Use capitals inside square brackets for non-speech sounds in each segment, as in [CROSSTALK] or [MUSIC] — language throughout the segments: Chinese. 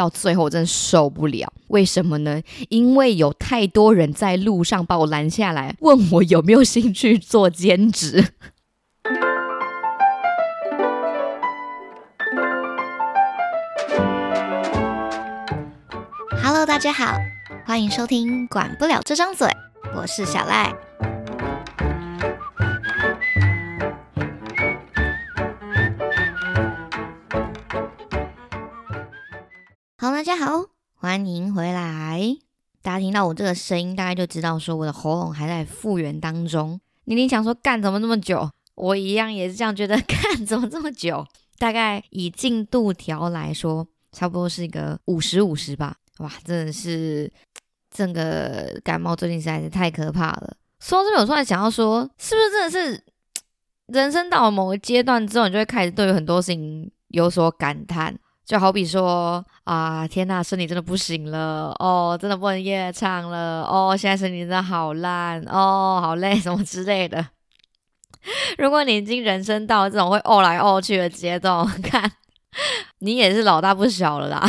到最后我真的受不了，为什么呢？因为有太多人在路上把我拦下来，问我有没有兴趣做兼职。Hello，大家好，欢迎收听《管不了这张嘴》，我是小赖。大家好，欢迎回来。大家听到我这个声音，大概就知道说我的喉咙还在复原当中。你你想说干怎么这么久？我一样也是这样觉得，干怎么这么久？大概以进度条来说，差不多是一个五十五十吧。哇，真的是整个感冒最近实在是太可怕了。说到这边，我突然想要说，是不是真的是人生到了某个阶段之后，你就会开始对于很多事情有所感叹？就好比说啊，天呐，身体真的不行了哦，真的不能夜唱了哦，现在身体真的好烂哦，好累什么之类的。如果你已经人生到这种会呕来呕去的阶段，[LAUGHS] 看你也是老大不小了啦。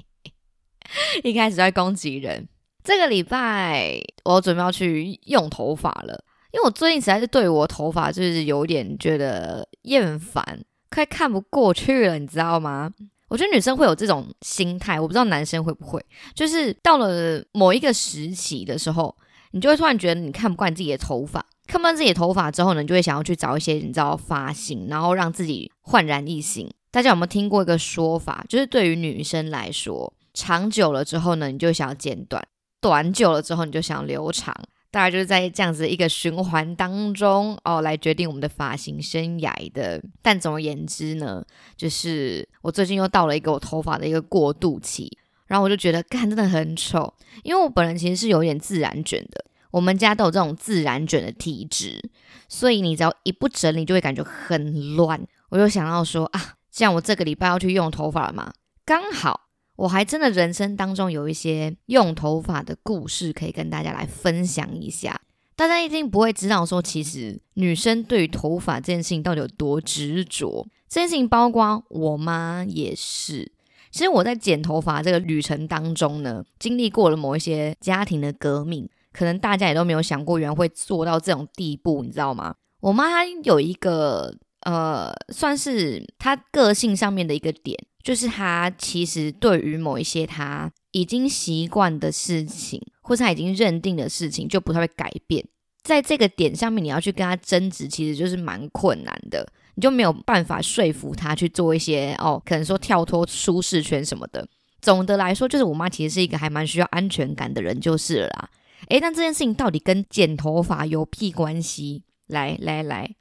[LAUGHS] 一开始在攻击人，这个礼拜我准备要去用头发了，因为我最近实在是对我头发就是有点觉得厌烦。快看不过去了，你知道吗？我觉得女生会有这种心态，我不知道男生会不会。就是到了某一个时期的时候，你就会突然觉得你看不惯自己的头发，看不惯自己的头发之后呢，你就会想要去找一些你知道发型，然后让自己焕然一新。大家有没有听过一个说法？就是对于女生来说，长久了之后呢，你就想要剪短；短久了之后，你就想要留长。大概就是在这样子一个循环当中哦，来决定我们的发型生涯的。但总而言之呢，就是我最近又到了一个我头发的一个过渡期，然后我就觉得干真的很丑，因为我本人其实是有点自然卷的，我们家都有这种自然卷的体质，所以你只要一不整理，就会感觉很乱。我就想到说啊，这样我这个礼拜要去用头发了嘛，刚好。我还真的人生当中有一些用头发的故事可以跟大家来分享一下。大家一定不会知道说，其实女生对于头发这件事情到底有多执着。这件事情包括我妈也是。其实我在剪头发这个旅程当中呢，经历过了某一些家庭的革命，可能大家也都没有想过，原来会做到这种地步，你知道吗？我妈她有一个呃，算是她个性上面的一个点。就是他其实对于某一些他已经习惯的事情，或是他已经认定的事情，就不太会改变。在这个点上面，你要去跟他争执，其实就是蛮困难的。你就没有办法说服他去做一些哦，可能说跳脱舒适圈什么的。总的来说，就是我妈其实是一个还蛮需要安全感的人，就是了啦。诶，但这件事情到底跟剪头发有屁关系？来来来。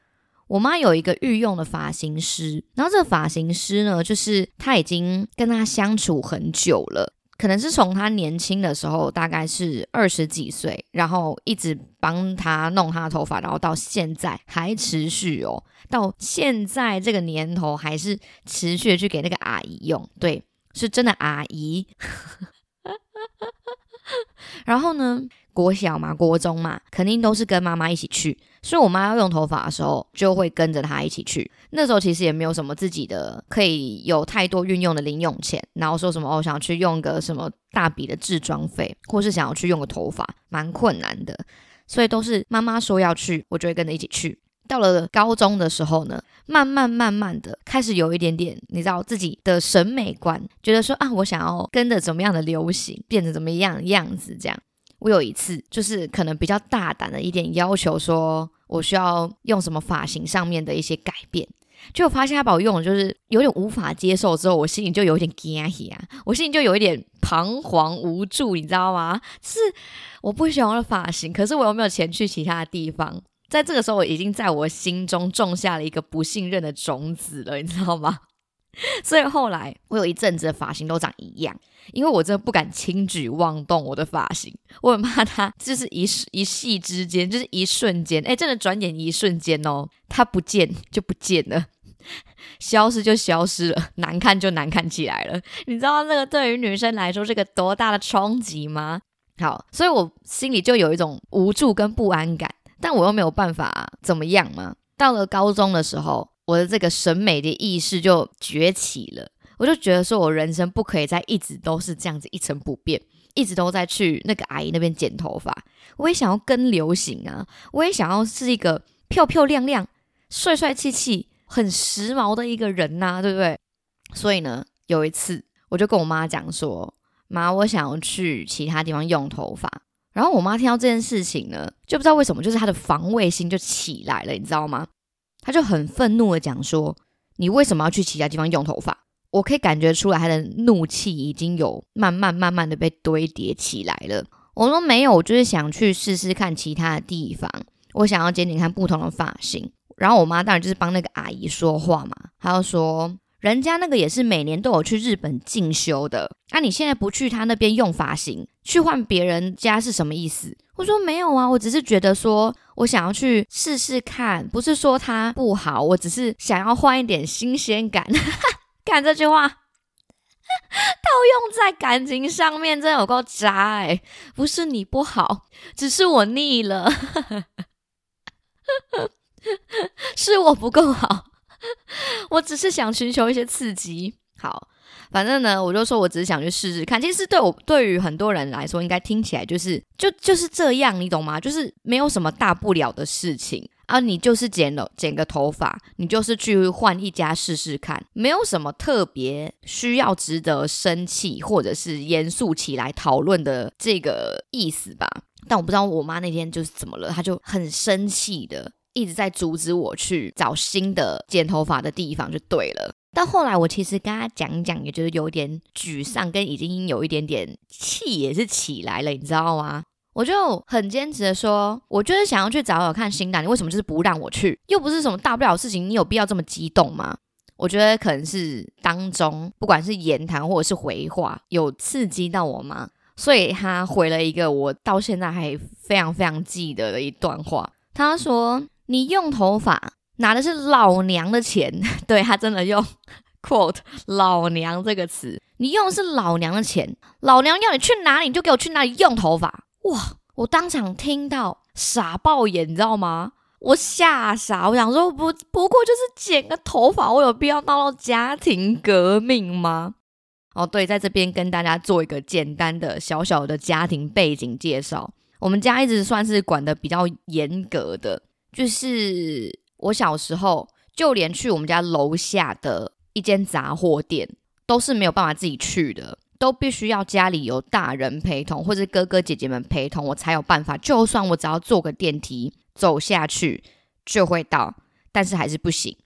我妈有一个御用的发型师，然后这个发型师呢，就是他已经跟他相处很久了，可能是从他年轻的时候，大概是二十几岁，然后一直帮他弄他的头发，然后到现在还持续哦，到现在这个年头还是持续的去给那个阿姨用，对，是真的阿姨。[LAUGHS] 然后呢？国小嘛，国中嘛，肯定都是跟妈妈一起去，所以我妈要用头发的时候，就会跟着她一起去。那时候其实也没有什么自己的可以有太多运用的零用钱，然后说什么哦，想要去用个什么大笔的置装费，或是想要去用个头发，蛮困难的。所以都是妈妈说要去，我就会跟着一起去。到了高中的时候呢，慢慢慢慢的开始有一点点，你知道自己的审美观，觉得说啊，我想要跟着怎么样的流行，变成怎么样样子这样。我有一次就是可能比较大胆的一点要求，说我需要用什么发型上面的一些改变，就发现他把我用的就是有点无法接受，之后我心里就有点惊啊，我心里就有一点彷徨无助，你知道吗？是我不喜欢我的发型，可是我又没有钱去其他的地方，在这个时候我已经在我心中种下了一个不信任的种子了，你知道吗？[LAUGHS] 所以后来我有一阵子的发型都长一样，因为我真的不敢轻举妄动我的发型，我很怕它就是一一夕之间，就是一瞬间，哎，真的转眼一瞬间哦，它不见就不见了，[LAUGHS] 消失就消失了，难看就难看起来了。你知道这个对于女生来说是个多大的冲击吗？好，所以我心里就有一种无助跟不安感，但我又没有办法怎么样嘛。到了高中的时候。我的这个审美的意识就崛起了，我就觉得说我人生不可以再一直都是这样子一成不变，一直都在去那个阿姨那边剪头发。我也想要跟流行啊，我也想要是一个漂漂亮亮、帅帅气气、很时髦的一个人呐，对不对？所以呢，有一次我就跟我妈讲说：“妈，我想要去其他地方用头发。”然后我妈听到这件事情呢，就不知道为什么，就是她的防卫心就起来了，你知道吗？他就很愤怒的讲说：“你为什么要去其他地方用头发？”我可以感觉出来，他的怒气已经有慢慢慢慢的被堆叠起来了。我说没有，我就是想去试试看其他的地方，我想要剪剪看不同的发型。然后我妈当然就是帮那个阿姨说话嘛，她就说。人家那个也是每年都有去日本进修的，那你现在不去他那边用发型，去换别人家是什么意思？我说没有啊，我只是觉得说我想要去试试看，不是说他不好，我只是想要换一点新鲜感。[LAUGHS] 看这句话 [LAUGHS] 套用在感情上面，真有够渣哎！不是你不好，只是我腻了，[LAUGHS] 是我不够好。[LAUGHS] 我只是想寻求一些刺激。好，反正呢，我就说我只是想去试试看。其实对我对于很多人来说，应该听起来就是就就是这样，你懂吗？就是没有什么大不了的事情啊。你就是剪了剪个头发，你就是去换一家试试看，没有什么特别需要值得生气或者是严肃起来讨论的这个意思吧。但我不知道我妈那天就是怎么了，她就很生气的。一直在阻止我去找新的剪头发的地方，就对了。到后来我其实跟他讲讲，也觉得有点沮丧，跟已经有一点点气也是起来了，你知道吗？我就很坚持的说，我就是想要去找找看新的，你为什么就是不让我去？又不是什么大不了的事情，你有必要这么激动吗？我觉得可能是当中不管是言谈或者是回话，有刺激到我吗？所以他回了一个我到现在还非常非常记得的一段话，他说。你用头发拿的是老娘的钱，[LAUGHS] 对他真的用 quote 老娘这个词，你用的是老娘的钱，老娘要你去哪里你就给我去哪里用头发。哇，我当场听到傻爆眼，你知道吗？我吓傻，我想说不不过就是剪个头发，我有必要闹到家庭革命吗？哦，对，在这边跟大家做一个简单的小小的家庭背景介绍，我们家一直算是管的比较严格的。就是我小时候，就连去我们家楼下的一间杂货店，都是没有办法自己去的，都必须要家里有大人陪同，或者哥哥姐姐们陪同，我才有办法。就算我只要坐个电梯走下去就会到，但是还是不行。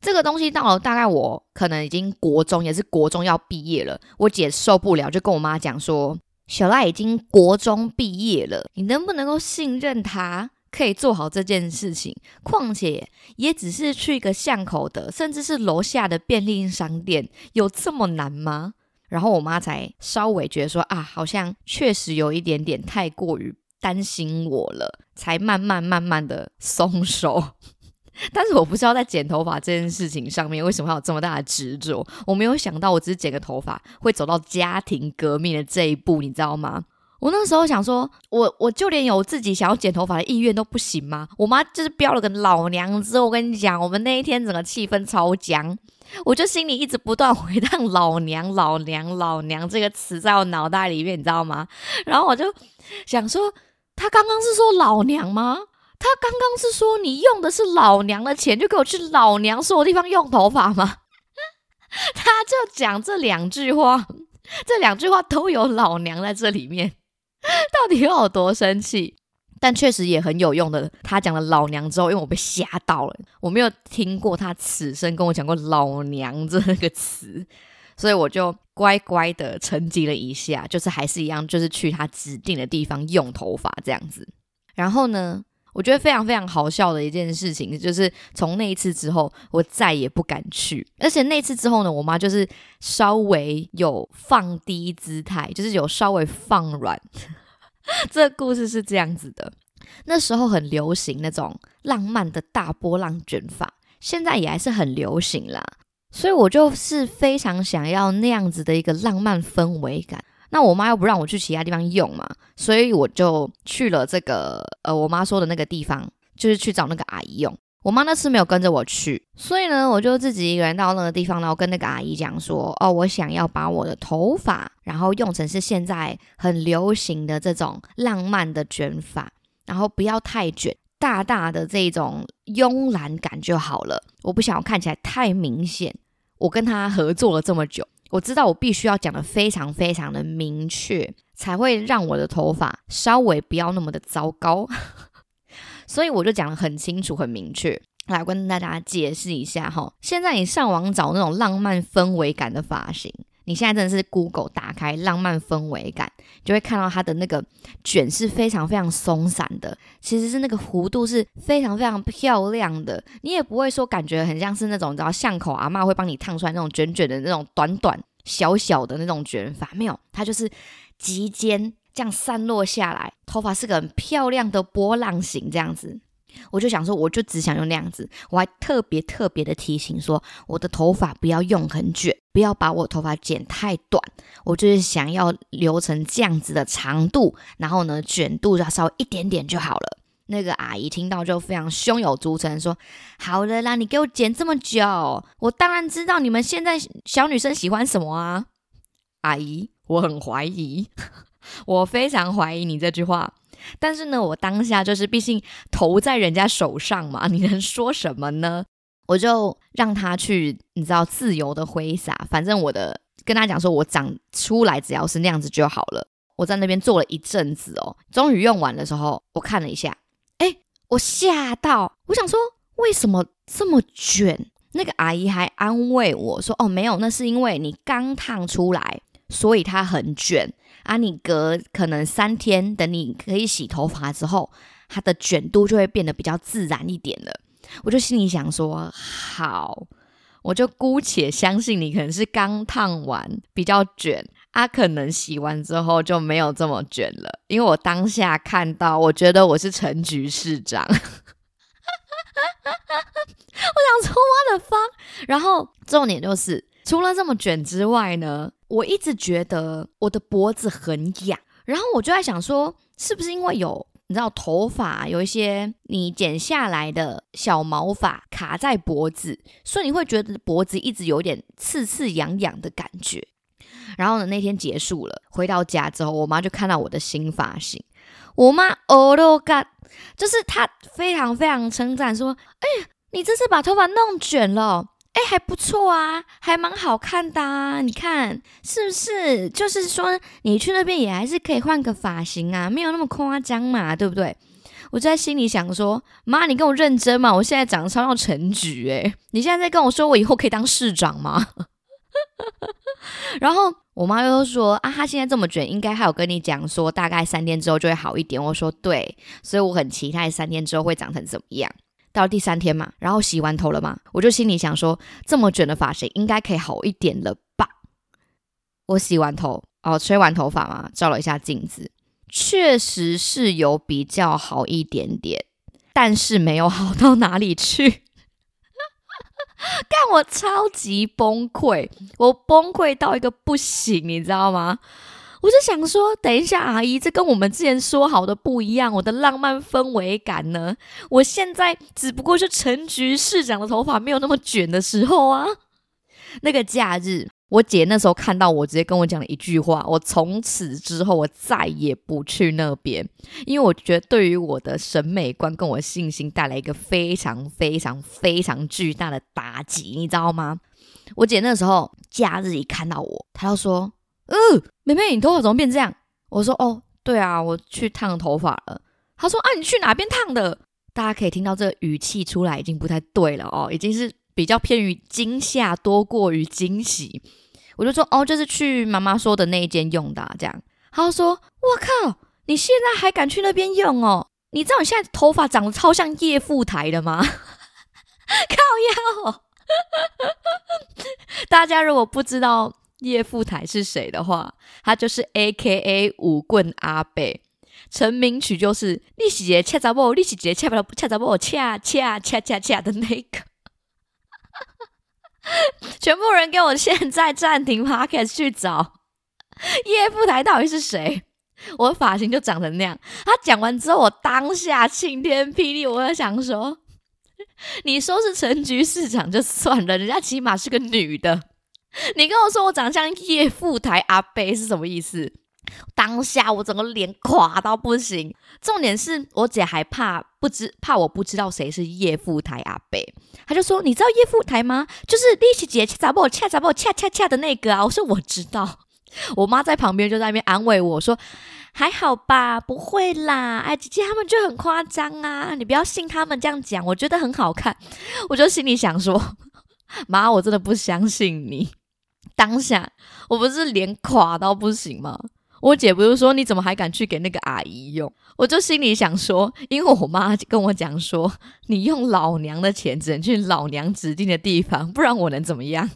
这个东西到了大概我可能已经国中，也是国中要毕业了，我姐受不了，就跟我妈讲说：“小赖已经国中毕业了，你能不能够信任他？”可以做好这件事情，况且也只是去一个巷口的，甚至是楼下的便利商店，有这么难吗？然后我妈才稍微觉得说啊，好像确实有一点点太过于担心我了，才慢慢慢慢的松手。[LAUGHS] 但是我不知道在剪头发这件事情上面，为什么要有这么大的执着？我没有想到，我只是剪个头发会走到家庭革命的这一步，你知道吗？我那时候想说，我我就连有自己想要剪头发的意愿都不行吗？我妈就是标了个老娘之后，我跟你讲，我们那一天整个气氛超僵，我就心里一直不断回荡“老娘老娘老娘”这个词在我脑袋里面，你知道吗？然后我就想说，他刚刚是说老娘吗？他刚刚是说你用的是老娘的钱，就给我去老娘所有地方用头发吗？[LAUGHS] 他就讲这两句话，这两句话都有老娘在这里面。[LAUGHS] 到底有多生气？但确实也很有用的。他讲了“老娘”之后，因为我被吓到了，我没有听过他此生跟我讲过“老娘”这个词，所以我就乖乖的沉寂了一下，就是还是一样，就是去他指定的地方用头发这样子。然后呢，我觉得非常非常好笑的一件事情，就是从那一次之后，我再也不敢去。而且那次之后呢，我妈就是稍微有放低姿态，就是有稍微放软。[LAUGHS] 这个故事是这样子的：那时候很流行那种浪漫的大波浪卷发，现在也还是很流行啦。所以我就是非常想要那样子的一个浪漫氛围感。那我妈又不让我去其他地方用嘛，所以我就去了这个呃，我妈说的那个地方，就是去找那个阿姨用。我妈那次没有跟着我去，所以呢，我就自己一个人到那个地方，然后跟那个阿姨讲说：“哦，我想要把我的头发，然后用成是现在很流行的这种浪漫的卷发，然后不要太卷，大大的这种慵懒感就好了。我不想要看起来太明显。我跟他合作了这么久，我知道我必须要讲的非常非常的明确，才会让我的头发稍微不要那么的糟糕。[LAUGHS] ”所以我就讲的很清楚、很明确，来跟大家解释一下哈。现在你上网找那种浪漫氛围感的发型，你现在真的是 Google 打开浪漫氛围感，就会看到它的那个卷是非常非常松散的，其实是那个弧度是非常非常漂亮的。你也不会说感觉很像是那种你知道巷口阿妈会帮你烫出来那种卷卷的那种短短小小的那种卷发，没有，它就是及肩。这样散落下来，头发是个很漂亮的波浪形，这样子，我就想说，我就只想用那样子。我还特别特别的提醒说，我的头发不要用很卷，不要把我头发剪太短，我就是想要留成这样子的长度，然后呢，卷度要稍微一点点就好了。那个阿姨听到就非常胸有足成说：“好了啦，你给我剪这么久，我当然知道你们现在小女生喜欢什么啊，阿姨，我很怀疑。[LAUGHS] ”我非常怀疑你这句话，但是呢，我当下就是毕竟头在人家手上嘛，你能说什么呢？[LAUGHS] 我就让他去，你知道，自由的挥洒。反正我的跟他讲说，我长出来只要是那样子就好了。我在那边做了一阵子哦，终于用完的时候，我看了一下，哎，我吓到，我想说为什么这么卷？那个阿姨还安慰我说，哦，没有，那是因为你刚烫出来，所以它很卷。啊，你隔可能三天，等你可以洗头发之后，它的卷度就会变得比较自然一点了。我就心里想说，好，我就姑且相信你可能是刚烫完比较卷，啊，可能洗完之后就没有这么卷了。因为我当下看到，我觉得我是陈局市长，我想说我的方，然后重点就是。除了这么卷之外呢，我一直觉得我的脖子很痒，然后我就在想说，是不是因为有你知道头发有一些你剪下来的小毛发卡在脖子，所以你会觉得脖子一直有点刺刺痒痒的感觉。然后呢，那天结束了，回到家之后，我妈就看到我的新发型，我妈哦都嘎，就是她非常非常称赞说：“哎呀，你这次把头发弄卷了。”哎，还不错啊，还蛮好看的啊！你看是不是？就是说，你去那边也还是可以换个发型啊，没有那么夸张嘛，对不对？我就在心里想说，妈，你跟我认真嘛？我现在长得超像陈菊哎，你现在在跟我说我以后可以当市长吗？[LAUGHS] 然后我妈又说啊，她现在这么卷，应该还有跟你讲说，大概三天之后就会好一点。我说对，所以我很期待三天之后会长成怎么样。到第三天嘛，然后洗完头了嘛，我就心里想说，这么卷的发型应该可以好一点了吧？我洗完头哦，吹完头发嘛，照了一下镜子，确实是有比较好一点点，但是没有好到哪里去。[LAUGHS] 干我超级崩溃，我崩溃到一个不行，你知道吗？我就想说，等一下，阿姨，这跟我们之前说好的不一样。我的浪漫氛围感呢？我现在只不过是陈局市长的头发没有那么卷的时候啊。那个假日，我姐那时候看到我，直接跟我讲了一句话：我从此之后，我再也不去那边，因为我觉得对于我的审美观跟我信心带来一个非常非常非常巨大的打击，你知道吗？我姐那时候假日一看到我，她就说。嗯，妹妹，你头发怎么变这样？我说哦，对啊，我去烫头发了。他说啊，你去哪边烫的？大家可以听到这个语气出来，已经不太对了哦，已经是比较偏于惊吓多过于惊喜。我就说哦，就是去妈妈说的那一间用的这样。他说我靠，你现在还敢去那边用哦？你知道你现在头发长得超像叶富台的吗？[LAUGHS] 靠腰，[LAUGHS] 大家如果不知道。叶富台是谁的话，他就是 A K A 五棍阿贝，成名曲就是“你是杰恰杂波，你是杰恰不恰杂波，恰恰恰恰恰”的那个。全部人给我现在暂停 p o c a s t 去找叶富台到底是谁？我发型就长成那样。他讲完之后，我当下晴天霹雳，我在想说，[LAUGHS] 你说是陈局市长就算了，人家起码是个女的。[LAUGHS] 你跟我说我长得像叶富台阿贝是什么意思？当下我整个脸垮到不行。重点是我姐还怕不知怕我不知道谁是叶富台阿贝，她就说：“你知道叶富台吗？就是丽琪姐咋不恰咋不恰恰恰的那个啊！”我说：“我知道。[LAUGHS] ”我妈在旁边就在那边安慰我说：“还好吧，不会啦。”哎，姐姐他们就很夸张啊，你不要信他们这样讲。我觉得很好看，我就心里想说：“ [LAUGHS] 妈，我真的不相信你。”当下我不是脸垮到不行吗？我姐不是说你怎么还敢去给那个阿姨用？我就心里想说，因为我妈跟我讲说，你用老娘的钱只能去老娘指定的地方，不然我能怎么样？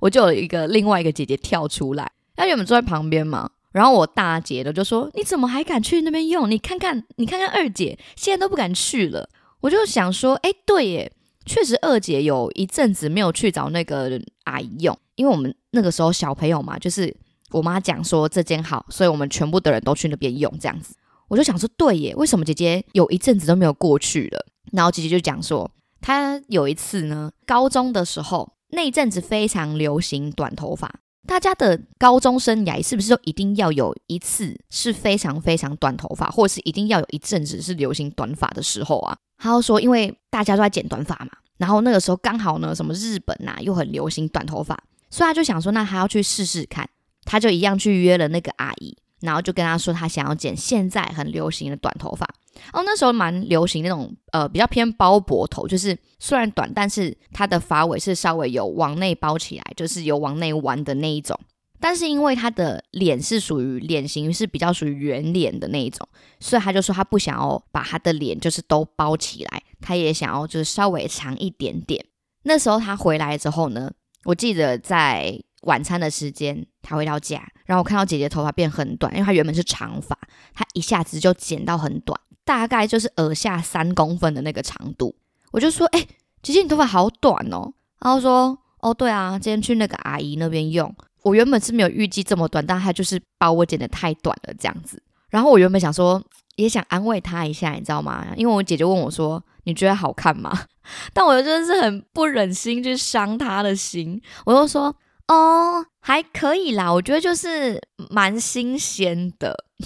我就有一个另外一个姐姐跳出来。她原本坐在旁边嘛，然后我大姐的就说：“你怎么还敢去那边用？你看看，你看看二姐现在都不敢去了。”我就想说：“哎，对耶，确实二姐有一阵子没有去找那个阿姨用，因为我们那个时候小朋友嘛，就是我妈讲说这间好，所以我们全部的人都去那边用这样子。我就想说，对耶，为什么姐姐有一阵子都没有过去了？然后姐姐就讲说，她有一次呢，高中的时候那一阵子非常流行短头发。”大家的高中生涯是不是就一定要有一次是非常非常短头发，或是一定要有一阵子是流行短发的时候啊？她就说，因为大家都在剪短发嘛，然后那个时候刚好呢，什么日本呐又很流行短头发，所以他就想说，那他要去试试看，他就一样去约了那个阿姨，然后就跟他说，他想要剪现在很流行的短头发。哦，那时候蛮流行那种呃比较偏包脖头，就是虽然短，但是它的发尾是稍微有往内包起来，就是有往内弯的那一种。但是因为他的脸是属于脸型是比较属于圆脸的那一种，所以他就说他不想要把他的脸就是都包起来，他也想要就是稍微长一点点。那时候他回来之后呢，我记得在晚餐的时间他回到家，然后我看到姐姐头发变很短，因为她原本是长发，她一下子就剪到很短。大概就是耳下三公分的那个长度，我就说，哎，姐姐你头发好短哦。然后说，哦，对啊，今天去那个阿姨那边用。我原本是没有预计这么短，但她就是把我剪得太短了这样子。然后我原本想说，也想安慰她一下，你知道吗？因为我姐姐问我说，你觉得好看吗？[LAUGHS] 但我真的是很不忍心去伤他的心，我就说，哦，还可以啦，我觉得就是蛮新鲜的。[LAUGHS]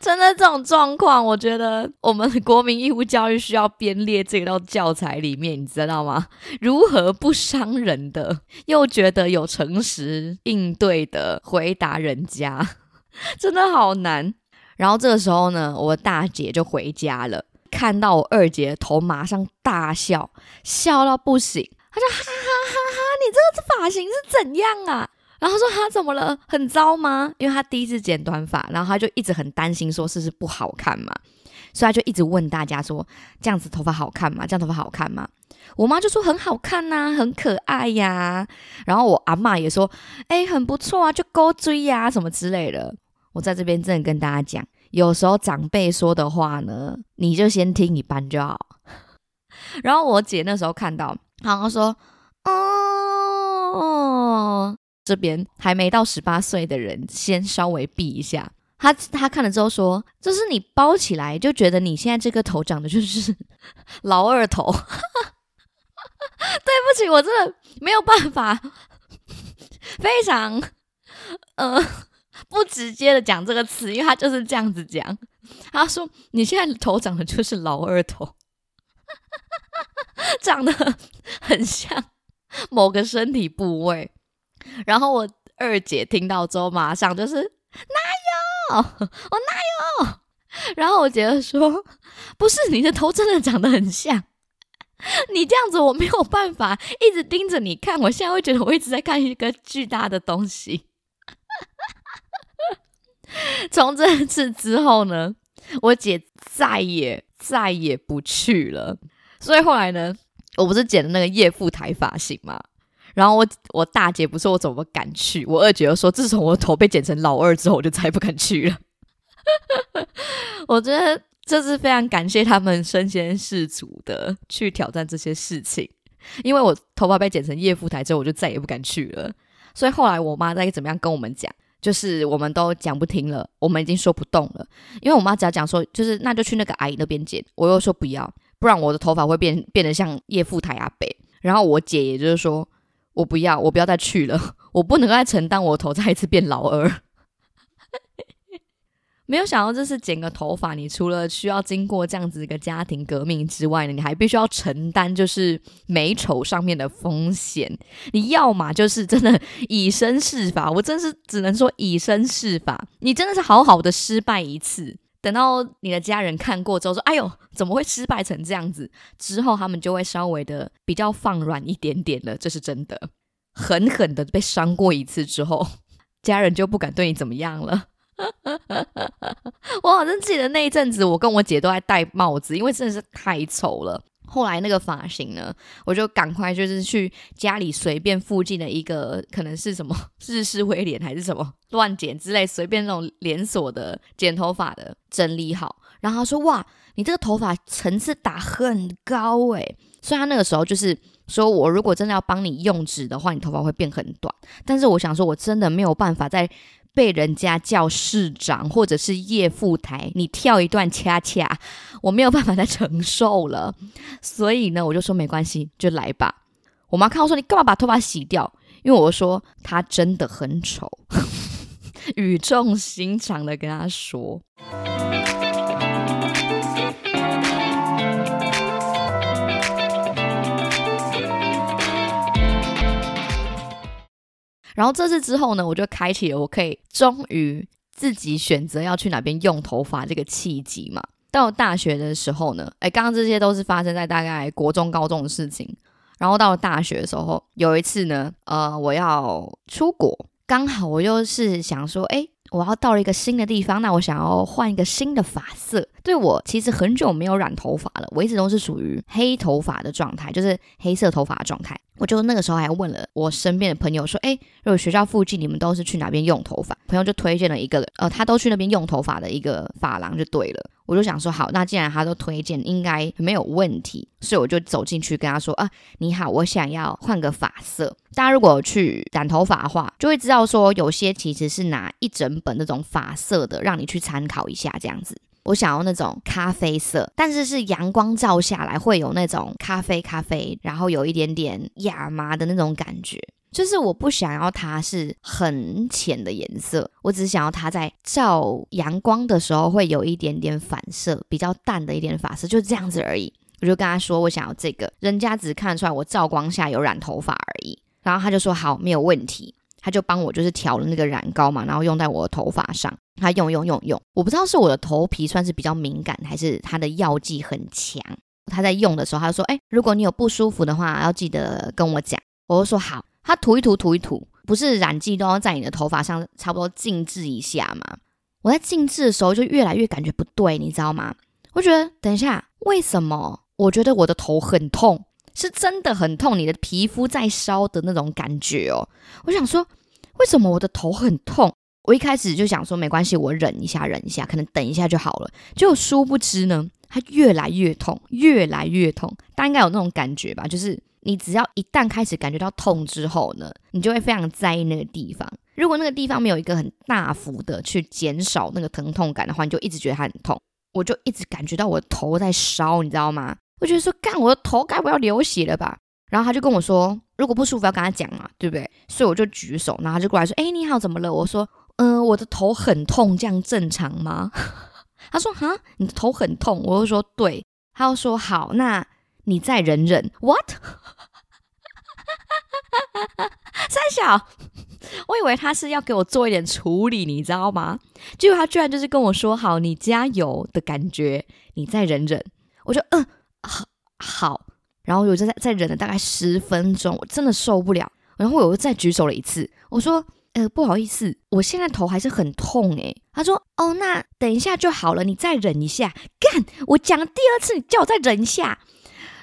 真的这种状况，我觉得我们国民义务教育需要编列这道教材里面，你知道吗？如何不伤人的，又觉得有诚实应对的回答人家，[LAUGHS] 真的好难。然后这个时候呢，我大姐就回家了，看到我二姐头，马上大笑，笑到不行。她说：“哈哈哈哈，你这个发型是怎样啊？”然后说她怎么了？很糟吗？因为她第一次剪短发，然后她就一直很担心，说是不是不好看嘛？所以她就一直问大家说：这样子头发好看吗？这样头发好看吗？我妈就说很好看呐，很可爱呀。然后我阿妈也说：哎，很不错啊，就勾追呀什么之类的。我在这边真的跟大家讲，有时候长辈说的话呢，你就先听一半就好。[LAUGHS] 然后我姐那时候看到，好像说：哦。这边还没到十八岁的人，先稍微避一下。她她看了之后说：“这是你包起来，就觉得你现在这个头长得就是 [LAUGHS] 老二头。[LAUGHS] ”对不起，我真的没有办法，非常呃不直接的讲这个词，因为他就是这样子讲。他说：“你现在头长得就是老二头，长得很像某个身体部位。”然后我二姐听到之后，马上就是哪有我哪有？然后我姐就说：“不是你的头真的长得很像，你这样子我没有办法一直盯着你看，我现在会觉得我一直在看一个巨大的东西。” [LAUGHS] 从这次之后呢，我姐再也再也不去了。所以后来呢，我不是剪的那个叶富台发型嘛。然后我我大姐不是我怎么敢去？我二姐又说，自从我头被剪成老二之后，我就再也不敢去了。[LAUGHS] 我觉得这是非常感谢他们身先士卒的去挑战这些事情，因为我头发被剪成叶富台之后，我就再也不敢去了。所以后来我妈在怎么样跟我们讲，就是我们都讲不听了，我们已经说不动了。因为我妈只要讲说，就是那就去那个阿姨那边剪，我又说不要，不然我的头发会变变得像叶富台阿北。然后我姐也就是说，我不要，我不要再去了，[LAUGHS] 我不能再承担我头再一次变老二。没有想到，这是剪个头发，你除了需要经过这样子一个家庭革命之外呢，你还必须要承担就是美丑上面的风险。你要么就是真的以身试法，我真是只能说以身试法。你真的是好好的失败一次，等到你的家人看过之后说：“哎呦，怎么会失败成这样子？”之后他们就会稍微的比较放软一点点了。这是真的，狠狠的被伤过一次之后，家人就不敢对你怎么样了。[LAUGHS] 我好像记得那一阵子，我跟我姐都在戴帽子，因为真的是太丑了。后来那个发型呢，我就赶快就是去家里随便附近的一个，可能是什么日式威廉还是什么乱剪之类，随便那种连锁的剪头发的整理好。然后他说：“哇，你这个头发层次打很高诶。”所以他那个时候就是说我如果真的要帮你用纸的话，你头发会变很短。但是我想说，我真的没有办法在。被人家叫市长或者是叶副台，你跳一段恰恰，我没有办法再承受了，所以呢，我就说没关系，就来吧。我妈看我说你干嘛把头发洗掉？因为我说他真的很丑，[LAUGHS] 语重心长的跟他说。然后这次之后呢，我就开启了我可以终于自己选择要去哪边用头发这个契机嘛。到大学的时候呢，哎，刚刚这些都是发生在大概国中、高中的事情。然后到了大学的时候，有一次呢，呃，我要出国，刚好我又是想说，哎。我要到了一个新的地方，那我想要换一个新的发色。对我其实很久没有染头发了，我一直都是属于黑头发的状态，就是黑色头发的状态。我就那个时候还问了我身边的朋友说：“哎，如果学校附近你们都是去哪边用头发？”朋友就推荐了一个，呃，他都去那边用头发的一个发廊就对了。我就想说，好，那既然他都推荐，应该没有问题，所以我就走进去跟他说：“啊，你好，我想要换个发色。”大家如果去染头发的话，就会知道说，有些其实是拿一整本那种发色的，让你去参考一下这样子。我想要那种咖啡色，但是是阳光照下来会有那种咖啡咖啡，然后有一点点亚麻的那种感觉。就是我不想要它是很浅的颜色，我只想要它在照阳光的时候会有一点点反射，比较淡的一点发色，就这样子而已。我就跟他说我想要这个，人家只看出来我照光下有染头发而已。然后他就说好，没有问题。他就帮我就是调了那个染膏嘛，然后用在我的头发上。他用用用用，我不知道是我的头皮算是比较敏感，还是他的药剂很强。他在用的时候，他就说：“哎，如果你有不舒服的话，要记得跟我讲。”我就说：“好。”他涂一涂，涂一涂，不是染剂都要在你的头发上差不多静置一下吗？我在静置的时候就越来越感觉不对，你知道吗？我觉得等一下，为什么我觉得我的头很痛？是真的很痛，你的皮肤在烧的那种感觉哦。我想说，为什么我的头很痛？我一开始就想说没关系，我忍一下，忍一下，可能等一下就好了。就殊不知呢，它越来越痛，越来越痛。大家应该有那种感觉吧？就是你只要一旦开始感觉到痛之后呢，你就会非常在意那个地方。如果那个地方没有一个很大幅的去减少那个疼痛感的话，你就一直觉得它很痛。我就一直感觉到我的头在烧，你知道吗？我觉得说干我的头该不要流血了吧？然后他就跟我说，如果不舒服要跟他讲嘛，对不对？所以我就举手，然后他就过来说：“哎，你好，怎么了？”我说：“嗯，我的头很痛，这样正常吗？” [LAUGHS] 他说：“哈，你的头很痛。”我就说：“对。”他又说：“好，那你再忍忍。”What？[LAUGHS] 三小，我以为他是要给我做一点处理，你知道吗？结果他居然就是跟我说：“好，你加油的感觉，你再忍忍。”我就嗯。好，然后我就再再忍了大概十分钟，我真的受不了。然后我又再举手了一次，我说：“呃，不好意思，我现在头还是很痛诶。”他说：“哦，那等一下就好了，你再忍一下。”干，我讲第二次，你叫我再忍一下。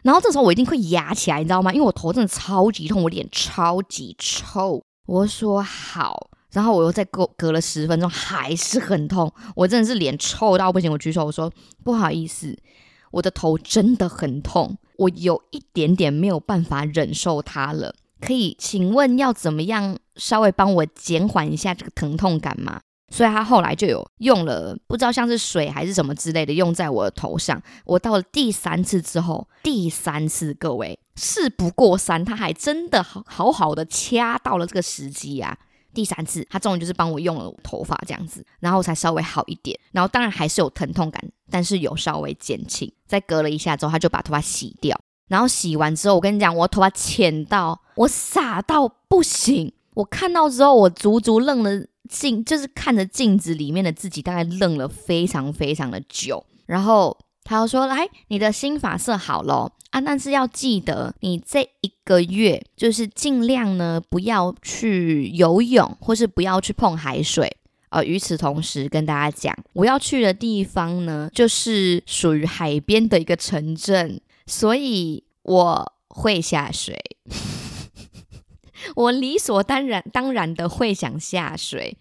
然后这时候我一定会压起来，你知道吗？因为我头真的超级痛，我脸超级臭。我说好，然后我又再隔隔了十分钟，还是很痛，我真的是脸臭到不行。我举手，我说：“不好意思。”我的头真的很痛，我有一点点没有办法忍受它了。可以请问要怎么样稍微帮我减缓一下这个疼痛感吗？所以他后来就有用了，不知道像是水还是什么之类的，用在我的头上。我到了第三次之后，第三次各位事不过三，他还真的好好好的掐到了这个时机呀。第三次，他终于就是帮我用了头发这样子，然后才稍微好一点。然后当然还是有疼痛感，但是有稍微减轻。再隔了一下之后，他就把头发洗掉。然后洗完之后，我跟你讲，我头发浅到我傻到不行。我看到之后，我足足愣了。镜就是看着镜子里面的自己，大概愣了非常非常的久。然后他又说：“来，你的新发色好了啊，但是要记得，你这一个月就是尽量呢不要去游泳，或是不要去碰海水。呃，与此同时跟大家讲，我要去的地方呢，就是属于海边的一个城镇，所以我会下水。[LAUGHS] ”我理所当然当然的会想下水，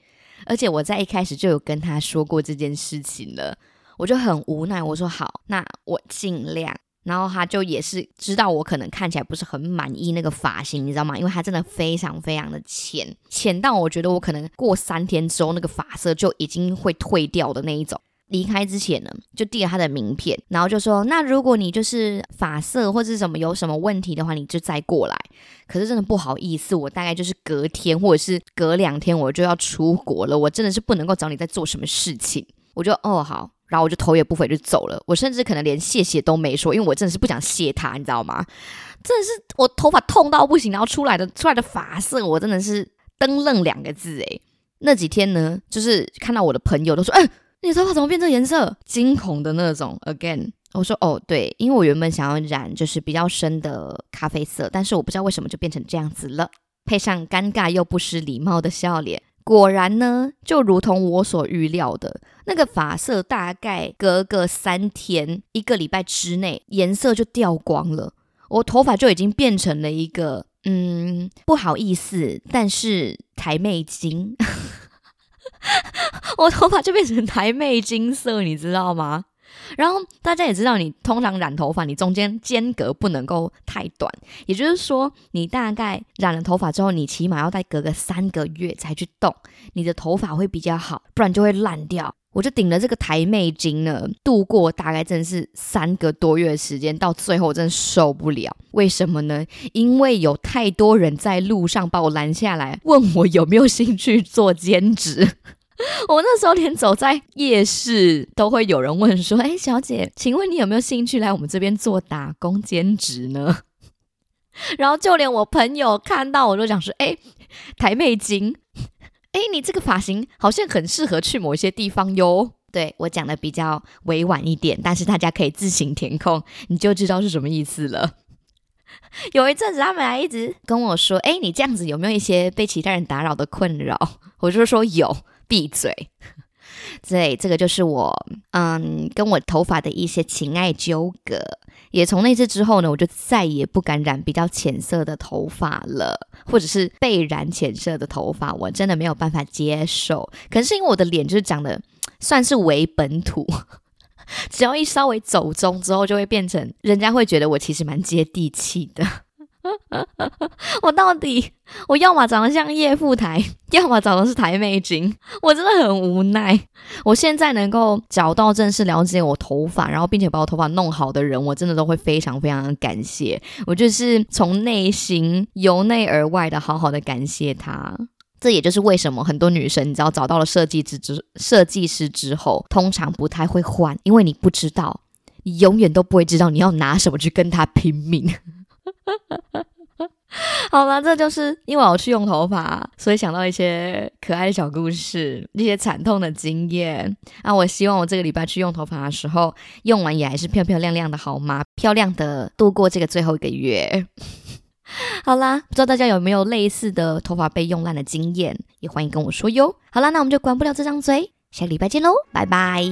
而且我在一开始就有跟他说过这件事情了，我就很无奈，我说好，那我尽量。然后他就也是知道我可能看起来不是很满意那个发型，你知道吗？因为他真的非常非常的浅，浅到我觉得我可能过三天之后那个发色就已经会退掉的那一种。离开之前呢，就递了他的名片，然后就说：“那如果你就是发色或者什么有什么问题的话，你就再过来。”可是真的不好意思，我大概就是隔天或者是隔两天我就要出国了，我真的是不能够找你在做什么事情。我就哦好，然后我就头也不回就走了。我甚至可能连谢谢都没说，因为我真的是不想谢他，你知道吗？真的是我头发痛到不行，然后出来的出来的发色，我真的是登愣两个字诶。那几天呢，就是看到我的朋友都说：“哎。”你的头发怎么变这颜色？惊恐的那种。Again，我说哦，对，因为我原本想要染就是比较深的咖啡色，但是我不知道为什么就变成这样子了。配上尴尬又不失礼貌的笑脸，果然呢，就如同我所预料的，那个发色大概隔个三天、一个礼拜之内，颜色就掉光了。我头发就已经变成了一个嗯，不好意思，但是台妹金。[LAUGHS] 我头发就变成台妹金色，你知道吗？然后大家也知道，你通常染头发，你中间间隔不能够太短，也就是说，你大概染了头发之后，你起码要再隔个三个月才去动，你的头发会比较好，不然就会烂掉。我就顶了这个台妹金呢，度过大概真的是三个多月的时间，到最后真的受不了。为什么呢？因为有太多人在路上把我拦下来，问我有没有兴趣做兼职。[LAUGHS] 我那时候连走在夜市都会有人问说：“哎，小姐，请问你有没有兴趣来我们这边做打工兼职呢？”然后就连我朋友看到我都讲说：“哎，台妹精，哎，你这个发型好像很适合去某一些地方哟。[LAUGHS] ”对我讲的比较委婉一点，但是大家可以自行填空，你就知道是什么意思了。[LAUGHS] 有一阵子他们还一直跟我说：“哎，你这样子有没有一些被其他人打扰的困扰？”我就说有。闭嘴！[LAUGHS] 对，这个就是我，嗯，跟我头发的一些情爱纠葛。也从那次之后呢，我就再也不敢染比较浅色的头发了，或者是被染浅色的头发，我真的没有办法接受。可能是因为我的脸就是长得算是伪本土，[LAUGHS] 只要一稍微走中之后，就会变成人家会觉得我其实蛮接地气的。[LAUGHS] 我到底，我要么长得像叶富台，[LAUGHS] 要么长得是台妹精，[LAUGHS] 我真的很无奈。我现在能够找到正式了解我头发，然后并且把我头发弄好的人，我真的都会非常非常的感谢。我就是从内心由内而外的好好的感谢他。这也就是为什么很多女生，你知道找到了设计师之设计师之后，通常不太会换，因为你不知道，你永远都不会知道你要拿什么去跟他拼命。[LAUGHS] 好了，这就是因为我去用头发，所以想到一些可爱的小故事，一些惨痛的经验啊！我希望我这个礼拜去用头发的时候，用完也还是漂漂亮亮的，好吗？漂亮的度过这个最后一个月。[LAUGHS] 好啦，不知道大家有没有类似的头发被用烂的经验，也欢迎跟我说哟。好啦，那我们就管不了这张嘴，下礼拜见喽，拜拜。